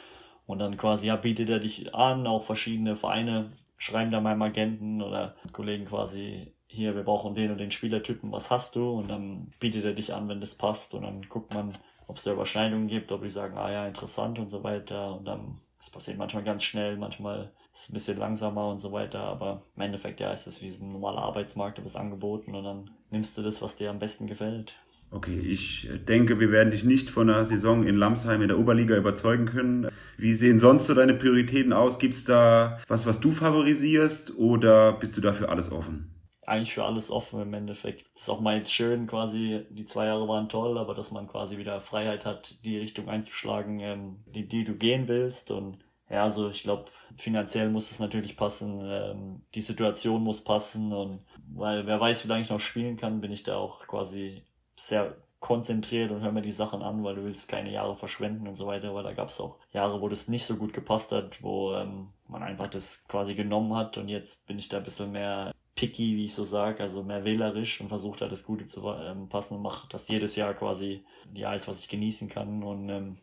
Und dann quasi, ja, bietet er dich an, auch verschiedene Vereine schreiben da meinem Agenten oder Kollegen quasi, hier, wir brauchen den und den Spielertypen, was hast du? Und dann bietet er dich an, wenn das passt. Und dann guckt man, ob es da Überschneidungen gibt, ob die sagen, ah ja, interessant und so weiter. Und dann, das passiert manchmal ganz schnell, manchmal ist es ein bisschen langsamer und so weiter. Aber im Endeffekt, ja, ist es wie ein normaler Arbeitsmarkt, du bist angeboten und dann nimmst du das, was dir am besten gefällt. Okay, ich denke, wir werden dich nicht von einer Saison in Lamsheim in der Oberliga überzeugen können. Wie sehen sonst so deine Prioritäten aus? Gibt's da was, was du favorisierst oder bist du dafür alles offen? Eigentlich für alles offen im Endeffekt. Das ist auch mal jetzt schön, quasi, die zwei Jahre waren toll, aber dass man quasi wieder Freiheit hat, die Richtung einzuschlagen, ähm, die, die du gehen willst. Und ja, also ich glaube, finanziell muss es natürlich passen, ähm, die Situation muss passen und weil wer weiß, wie lange ich noch spielen kann, bin ich da auch quasi sehr konzentriert und hör mir die Sachen an, weil du willst keine Jahre verschwenden und so weiter, weil da gab es auch Jahre, wo das nicht so gut gepasst hat, wo ähm, man einfach das quasi genommen hat und jetzt bin ich da ein bisschen mehr picky, wie ich so sage, also mehr wählerisch und versuche da das Gute zu ähm, passen und mache das jedes Jahr quasi die Eis, was ich genießen kann und ähm,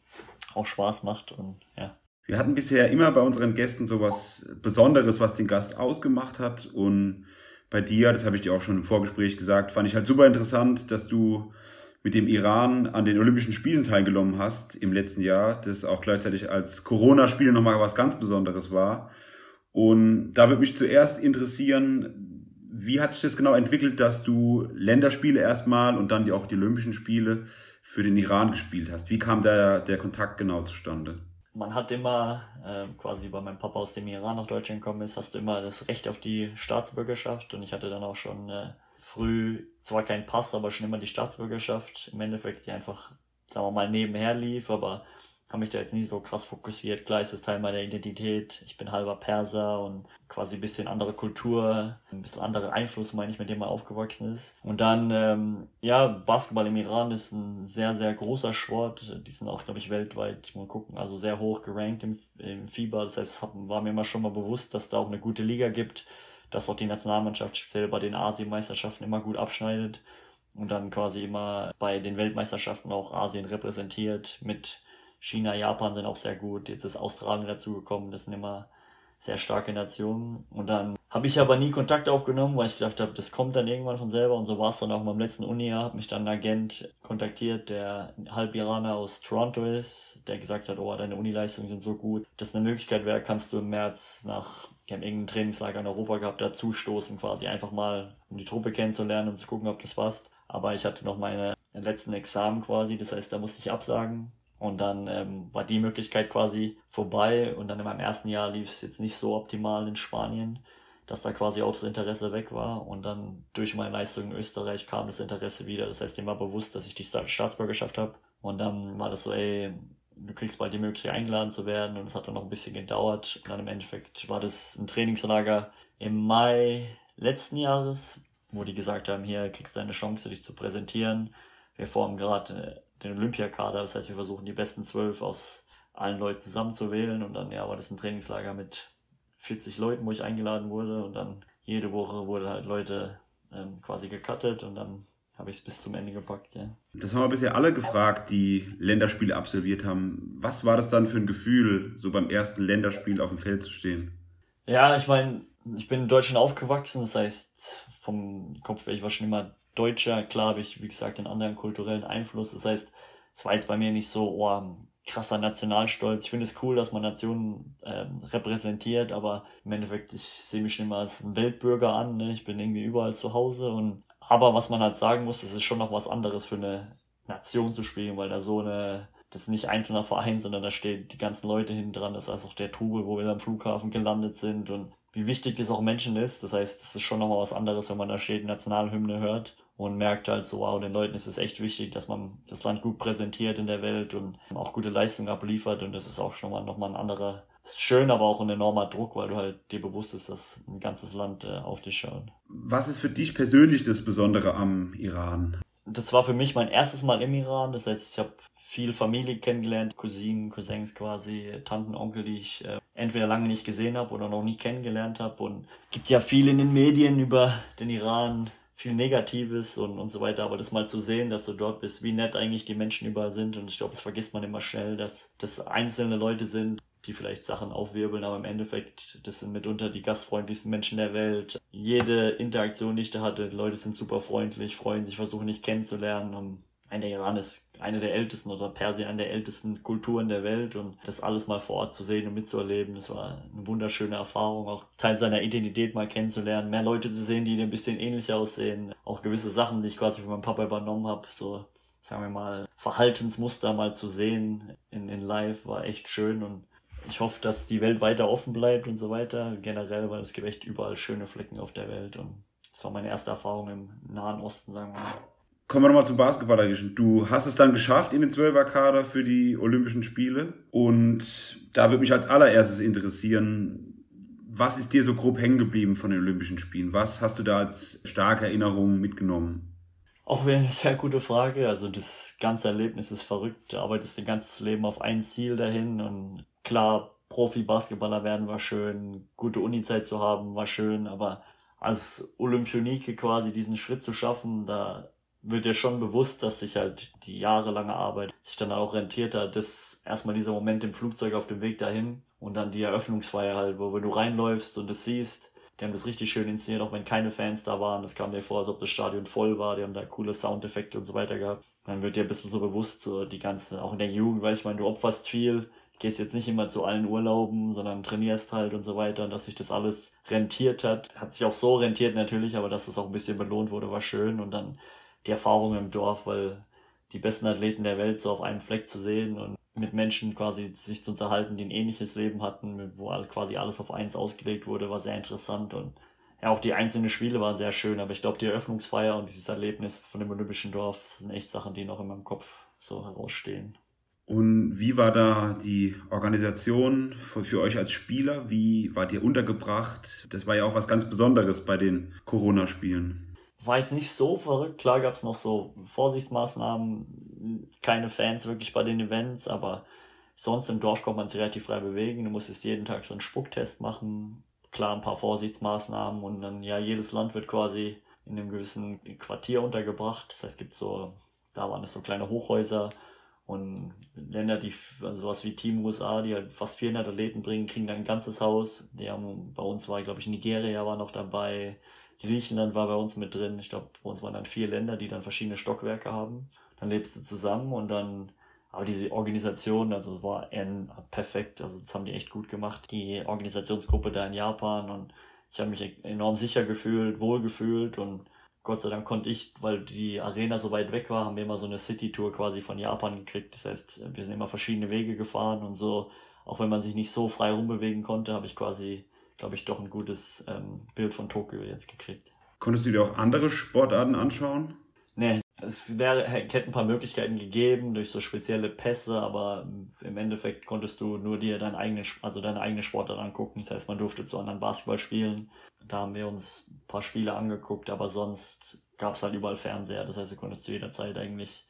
auch Spaß macht und ja. Wir hatten bisher immer bei unseren Gästen sowas Besonderes, was den Gast ausgemacht hat und bei dir, das habe ich dir auch schon im Vorgespräch gesagt, fand ich halt super interessant, dass du mit dem Iran an den Olympischen Spielen teilgenommen hast im letzten Jahr, das auch gleichzeitig als Corona-Spiel nochmal was ganz Besonderes war. Und da würde mich zuerst interessieren, wie hat sich das genau entwickelt, dass du Länderspiele erstmal und dann die, auch die Olympischen Spiele für den Iran gespielt hast? Wie kam der, der Kontakt genau zustande? man hat immer, äh, quasi weil mein Papa aus dem Iran nach Deutschland gekommen ist, hast du immer das Recht auf die Staatsbürgerschaft und ich hatte dann auch schon äh, früh, zwar kein Pass, aber schon immer die Staatsbürgerschaft, im Endeffekt, die einfach, sagen wir mal, nebenher lief, aber habe mich da jetzt nie so krass fokussiert. Klar ist es Teil meiner Identität. Ich bin halber Perser und quasi ein bisschen andere Kultur, ein bisschen anderer Einfluss, meine ich, mit dem man aufgewachsen ist. Und dann, ähm, ja, Basketball im Iran ist ein sehr, sehr großer Sport. Die sind auch, glaube ich, weltweit, mal gucken, also sehr hoch gerankt im, im FIBA. Das heißt, war mir immer schon mal bewusst, dass da auch eine gute Liga gibt, dass auch die Nationalmannschaft speziell bei den Asienmeisterschaften immer gut abschneidet und dann quasi immer bei den Weltmeisterschaften auch Asien repräsentiert mit China, Japan sind auch sehr gut. Jetzt ist Australien dazugekommen. Das sind immer sehr starke Nationen. Und dann habe ich aber nie Kontakt aufgenommen, weil ich gedacht habe, das kommt dann irgendwann von selber. Und so war es dann auch beim letzten Uni-Jahr. Hat mich dann ein Agent kontaktiert, der halb Iraner aus Toronto ist, der gesagt hat, oh, deine Unileistungen sind so gut. Das eine Möglichkeit wäre, kannst du im März nach ich habe irgendein Trainingslager in Europa gehabt, dazustoßen, quasi einfach mal, um die Truppe kennenzulernen und zu gucken, ob das passt. Aber ich hatte noch meine letzten Examen quasi, das heißt, da musste ich absagen. Und dann ähm, war die Möglichkeit quasi vorbei. Und dann in meinem ersten Jahr lief es jetzt nicht so optimal in Spanien, dass da quasi auch das Interesse weg war. Und dann durch meine Leistung in Österreich kam das Interesse wieder. Das heißt, dem war bewusst, dass ich die Staatsbürgerschaft habe. Und dann war das so, ey, du kriegst bald die Möglichkeit eingeladen zu werden. Und es hat dann noch ein bisschen gedauert. Und dann im Endeffekt war das ein Trainingslager im Mai letzten Jahres, wo die gesagt haben, hier kriegst du eine Chance, dich zu präsentieren. Wir formen gerade den Olympiakader. Das heißt, wir versuchen die besten zwölf aus allen Leuten zusammenzuwählen. Und dann, ja, war das ein Trainingslager mit 40 Leuten, wo ich eingeladen wurde. Und dann jede Woche wurde halt Leute ähm, quasi gecuttet und dann habe ich es bis zum Ende gepackt, ja. Das haben wir bisher alle gefragt, die Länderspiele absolviert haben. Was war das dann für ein Gefühl, so beim ersten Länderspiel auf dem Feld zu stehen? Ja, ich meine, ich bin in Deutschland aufgewachsen, das heißt, vom Kopf her, ich war schon immer Deutscher. Klar habe ich, wie gesagt, einen anderen kulturellen Einfluss. Das heißt, es war jetzt bei mir nicht so, oh, krasser Nationalstolz. Ich finde es cool, dass man Nationen ähm, repräsentiert, aber im Endeffekt, ich sehe mich schon immer als Weltbürger an. Ne? Ich bin irgendwie überall zu Hause und aber was man halt sagen muss, es ist schon noch was anderes für eine Nation zu spielen, weil da so eine, das ist nicht einzelner Verein, sondern da stehen die ganzen Leute hinten dran. Das ist auch der Trubel, wo wir am Flughafen gelandet sind und wie wichtig das auch Menschen ist. Das heißt, das ist schon nochmal was anderes, wenn man da steht, Nationalhymne hört und merkt halt so, wow, den Leuten ist es echt wichtig, dass man das Land gut präsentiert in der Welt und auch gute Leistungen abliefert und das ist auch schon mal nochmal ein anderer, ist schön, aber auch ein enormer Druck, weil du halt dir bewusst ist, dass ein ganzes Land äh, auf dich schaut. Was ist für dich persönlich das Besondere am Iran? Das war für mich mein erstes Mal im Iran, das heißt, ich habe viel Familie kennengelernt, Cousinen, Cousins quasi, Tanten, Onkel, die ich äh, entweder lange nicht gesehen habe oder noch nicht kennengelernt habe und gibt ja viel in den Medien über den Iran, viel Negatives und, und so weiter, aber das mal zu sehen, dass du dort bist, wie nett eigentlich die Menschen überall sind. Und ich glaube, das vergisst man immer schnell, dass das einzelne Leute sind, die vielleicht Sachen aufwirbeln, aber im Endeffekt, das sind mitunter die gastfreundlichsten Menschen der Welt. Jede Interaktion, die ich da hatte, die Leute sind super freundlich, freuen sich, versuchen mich kennenzulernen. Und ein der Iran ist eine der ältesten oder Persien eine der ältesten Kulturen der Welt und das alles mal vor Ort zu sehen und mitzuerleben, das war eine wunderschöne Erfahrung, auch Teil seiner Identität mal kennenzulernen, mehr Leute zu sehen, die ein bisschen ähnlich aussehen, auch gewisse Sachen, die ich quasi von meinem Papa übernommen habe, so sagen wir mal Verhaltensmuster mal zu sehen in, in Live war echt schön und ich hoffe, dass die Welt weiter offen bleibt und so weiter, generell, weil es gibt echt überall schöne Flecken auf der Welt und das war meine erste Erfahrung im Nahen Osten, sagen wir mal. Kommen wir nochmal zum Basketball. Du hast es dann geschafft in den Zwölferkader für die Olympischen Spiele. Und da würde mich als allererstes interessieren, was ist dir so grob hängen geblieben von den Olympischen Spielen? Was hast du da als starke Erinnerung mitgenommen? Auch wieder eine sehr gute Frage. Also das ganze Erlebnis ist verrückt. Du arbeitest dein ganzes Leben auf ein Ziel dahin. Und klar, Profi-Basketballer werden war schön, gute Unizeit zu haben war schön, aber als Olympionike quasi diesen Schritt zu schaffen, da wird dir schon bewusst, dass sich halt die jahrelange Arbeit sich dann auch rentiert hat. Das erstmal dieser Moment im Flugzeug auf dem Weg dahin und dann die Eröffnungsfeier halt, wo, du reinläufst und es siehst. Die haben das richtig schön inszeniert, auch wenn keine Fans da waren. Das kam dir vor, als ob das Stadion voll war. Die haben da coole Soundeffekte und so weiter gehabt. Dann wird dir ein bisschen so bewusst, so die ganze, auch in der Jugend, weil ich meine, du opferst viel, gehst jetzt nicht immer zu allen Urlauben, sondern trainierst halt und so weiter. Und dass sich das alles rentiert hat, hat sich auch so rentiert natürlich, aber dass es auch ein bisschen belohnt wurde, war schön. Und dann die Erfahrung im Dorf, weil die besten Athleten der Welt so auf einem Fleck zu sehen und mit Menschen quasi sich zu unterhalten, die ein ähnliches Leben hatten, wo quasi alles auf eins ausgelegt wurde, war sehr interessant und ja, auch die einzelnen Spiele waren sehr schön, aber ich glaube, die Eröffnungsfeier und dieses Erlebnis von dem Olympischen Dorf sind echt Sachen, die noch in meinem Kopf so herausstehen. Und wie war da die Organisation für, für, euch als Spieler? Wie wart ihr untergebracht? Das war ja auch was ganz Besonderes bei den Corona-Spielen war jetzt nicht so verrückt. Klar gab es noch so Vorsichtsmaßnahmen, keine Fans wirklich bei den Events, aber sonst im Dorf konnte man sich relativ frei bewegen. Du musstest jeden Tag so einen Spucktest machen. Klar, ein paar Vorsichtsmaßnahmen und dann, ja, jedes Land wird quasi in einem gewissen Quartier untergebracht. Das heißt, es gibt so, da waren es so kleine Hochhäuser Und Länder, die also sowas wie Team USA, die halt fast 400 Athleten bringen, kriegen dann ein ganzes Haus. Die haben, bei uns war, glaube ich, Nigeria war noch dabei, Griechenland war bei uns mit drin. Ich glaube, bei uns waren dann vier Länder, die dann verschiedene Stockwerke haben. Dann lebst du zusammen und dann, aber diese Organisation, also war perfekt. Also das haben die echt gut gemacht. Die Organisationsgruppe da in Japan und ich habe mich enorm sicher gefühlt, wohl gefühlt und Gott sei Dank konnte ich, weil die Arena so weit weg war, haben wir immer so eine City-Tour quasi von Japan gekriegt. Das heißt, wir sind immer verschiedene Wege gefahren und so, auch wenn man sich nicht so frei rumbewegen konnte, habe ich quasi, glaube ich, doch ein gutes ähm, Bild von Tokio jetzt gekriegt. Konntest du dir auch andere Sportarten anschauen? Nee, es wäre, hätte ein paar Möglichkeiten gegeben durch so spezielle Pässe, aber im Endeffekt konntest du nur dir deine eigene, also deine eigene Sportart angucken. Das heißt, man durfte zu anderen Basketball spielen. Da haben wir uns ein paar Spiele angeguckt, aber sonst gab es halt überall Fernseher. Das heißt, du konntest zu jeder Zeit eigentlich,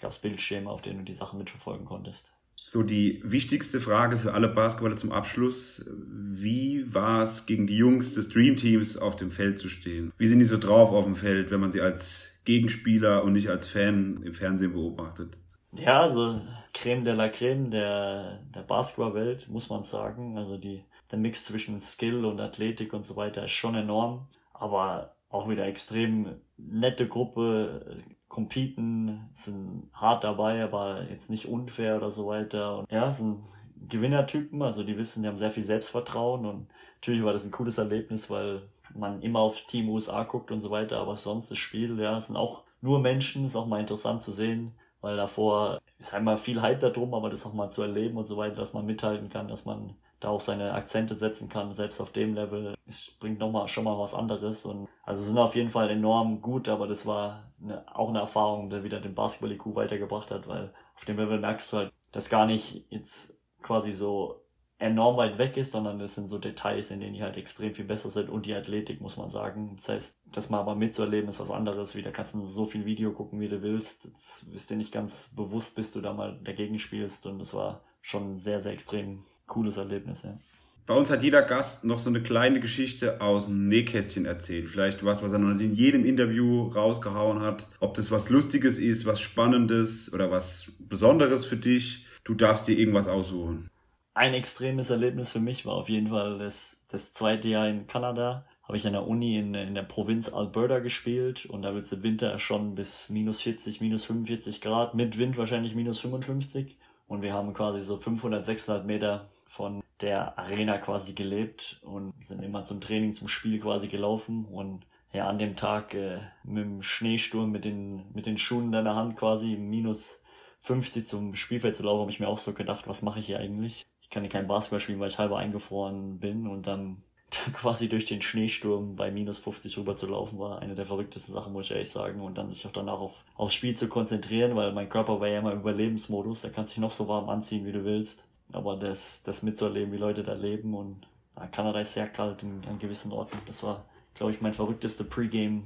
gab es Bildschirme, auf denen du die Sachen mitverfolgen konntest. So die wichtigste Frage für alle Basketballer zum Abschluss. Wie war es gegen die Jungs des Dream Teams auf dem Feld zu stehen? Wie sind die so drauf auf dem Feld, wenn man sie als Gegenspieler und nicht als Fan im Fernsehen beobachtet? Ja, also Creme de la Creme der, der Basketballwelt, muss man sagen. Also die, der Mix zwischen Skill und Athletik und so weiter ist schon enorm. Aber auch wieder extrem nette Gruppe, competen, sind hart dabei, aber jetzt nicht unfair oder so weiter. Und ja, sind Gewinnertypen, also die wissen, die haben sehr viel Selbstvertrauen und natürlich war das ein cooles Erlebnis, weil man immer auf Team USA guckt und so weiter, aber sonst das Spiel, ja, es sind auch nur Menschen, ist auch mal interessant zu sehen, weil davor ist einmal viel Hype da drum, aber das auch mal zu erleben und so weiter, dass man mithalten kann, dass man da auch seine Akzente setzen kann, selbst auf dem Level. Es bringt nochmal schon mal was anderes und also sind auf jeden Fall enorm gut, aber das war eine, auch eine Erfahrung, die wieder den Basketball-IQ weitergebracht hat, weil auf dem Level merkst du halt, dass gar nicht jetzt quasi so enorm weit weg ist, sondern es sind so Details, in denen die halt extrem viel besser sind und die Athletik, muss man sagen. Das heißt, das mal aber mitzuerleben ist was anderes. Wieder kannst du so viel Video gucken, wie du willst. Das ist dir nicht ganz bewusst, bis du da mal dagegen spielst und das war schon ein sehr, sehr extrem cooles Erlebnis, ja. Bei uns hat jeder Gast noch so eine kleine Geschichte aus dem Nähkästchen erzählt. Vielleicht was, was er noch in jedem Interview rausgehauen hat. Ob das was Lustiges ist, was Spannendes oder was Besonderes für dich. Du darfst dir irgendwas aussuchen ein extremes Erlebnis für mich war auf jeden Fall das, das zweite Jahr in Kanada. Habe ich an der Uni in, in der Provinz Alberta gespielt und da wird es im Winter schon bis minus 40, minus 45 Grad, mit Wind wahrscheinlich minus 55. Und wir haben quasi so 500, 600 Meter von der Arena quasi gelebt und sind immer zum Training, zum Spiel quasi gelaufen. Und ja, an dem Tag äh, mit dem Schneesturm, mit den, mit den Schuhen in der Hand quasi minus 50 zum Spielfeld zu laufen, habe ich mir auch so gedacht, was mache ich hier eigentlich? Kann kein Basketball spielen, weil ich halber eingefroren bin und dann, quasi durch den Schneesturm bei minus 50 rüber zu laufen war eine der verrücktesten Sachen, muss ich ehrlich sagen. Und dann sich auch danach auf, aufs Spiel zu konzentrieren, weil mein Körper war ja immer im Überlebensmodus, da kannst du dich noch so warm anziehen, wie du willst. Aber das, das mitzuerleben, wie Leute da leben und ja, Kanada ist sehr kalt in, an gewissen Orten. Das war, glaube ich, mein verrückteste Pre-Game,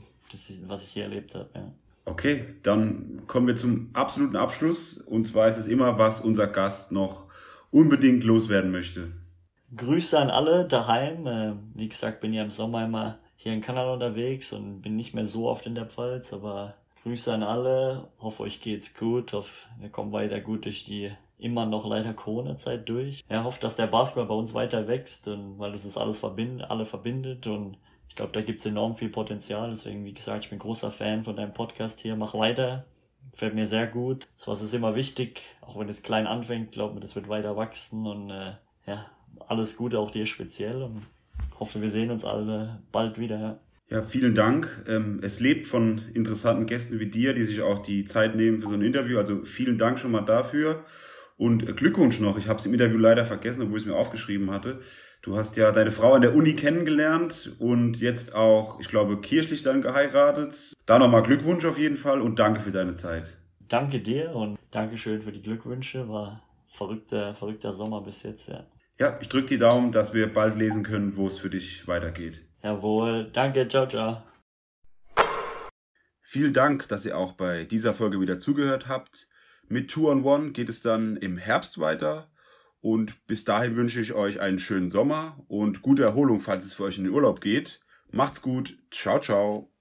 was ich hier erlebt habe. Ja. Okay, dann kommen wir zum absoluten Abschluss. Und zwar ist es immer, was unser Gast noch unbedingt loswerden möchte. Grüße an alle daheim. Äh, wie gesagt, bin ja im Sommer immer hier in Kanada unterwegs und bin nicht mehr so oft in der Pfalz, aber Grüße an alle. Hoffe, euch geht's gut. Hoffe, wir kommen weiter gut durch die immer noch leider Corona-Zeit durch. Er hofft, dass der Basketball bei uns weiter wächst, und weil das ist alles verbindet, alle verbindet und ich glaube, da gibt's enorm viel Potenzial. Deswegen, wie gesagt, ich bin großer Fan von deinem Podcast hier. Mach weiter. Gefällt mir sehr gut. Sowas ist immer wichtig, auch wenn es klein anfängt, glaube mir, das wird weiter wachsen und äh, ja, alles Gute auch dir speziell und hoffe, wir sehen uns alle bald wieder. Ja. Vielen Dank. Ähm, es lebt von interessanten Gästen wie dir, die sich auch die Zeit nehmen für so ein Interview. Also vielen Dank schon mal dafür. Und Glückwunsch noch. Ich habe es im Interview leider vergessen, obwohl ich es mir aufgeschrieben hatte. Du hast ja deine Frau an der Uni kennengelernt und jetzt auch, ich glaube, kirchlich dann geheiratet. Da nochmal Glückwunsch auf jeden Fall und danke für deine Zeit. Danke dir und Dankeschön für die Glückwünsche. War verrückter, verrückter Sommer bis jetzt, ja. Ja, ich drücke die Daumen, dass wir bald lesen können, wo es für dich weitergeht. Jawohl, danke, ciao, ciao. Vielen Dank, dass ihr auch bei dieser Folge wieder zugehört habt. Mit Two on One geht es dann im Herbst weiter. Und bis dahin wünsche ich euch einen schönen Sommer und gute Erholung, falls es für euch in den Urlaub geht. Macht's gut. Ciao, ciao.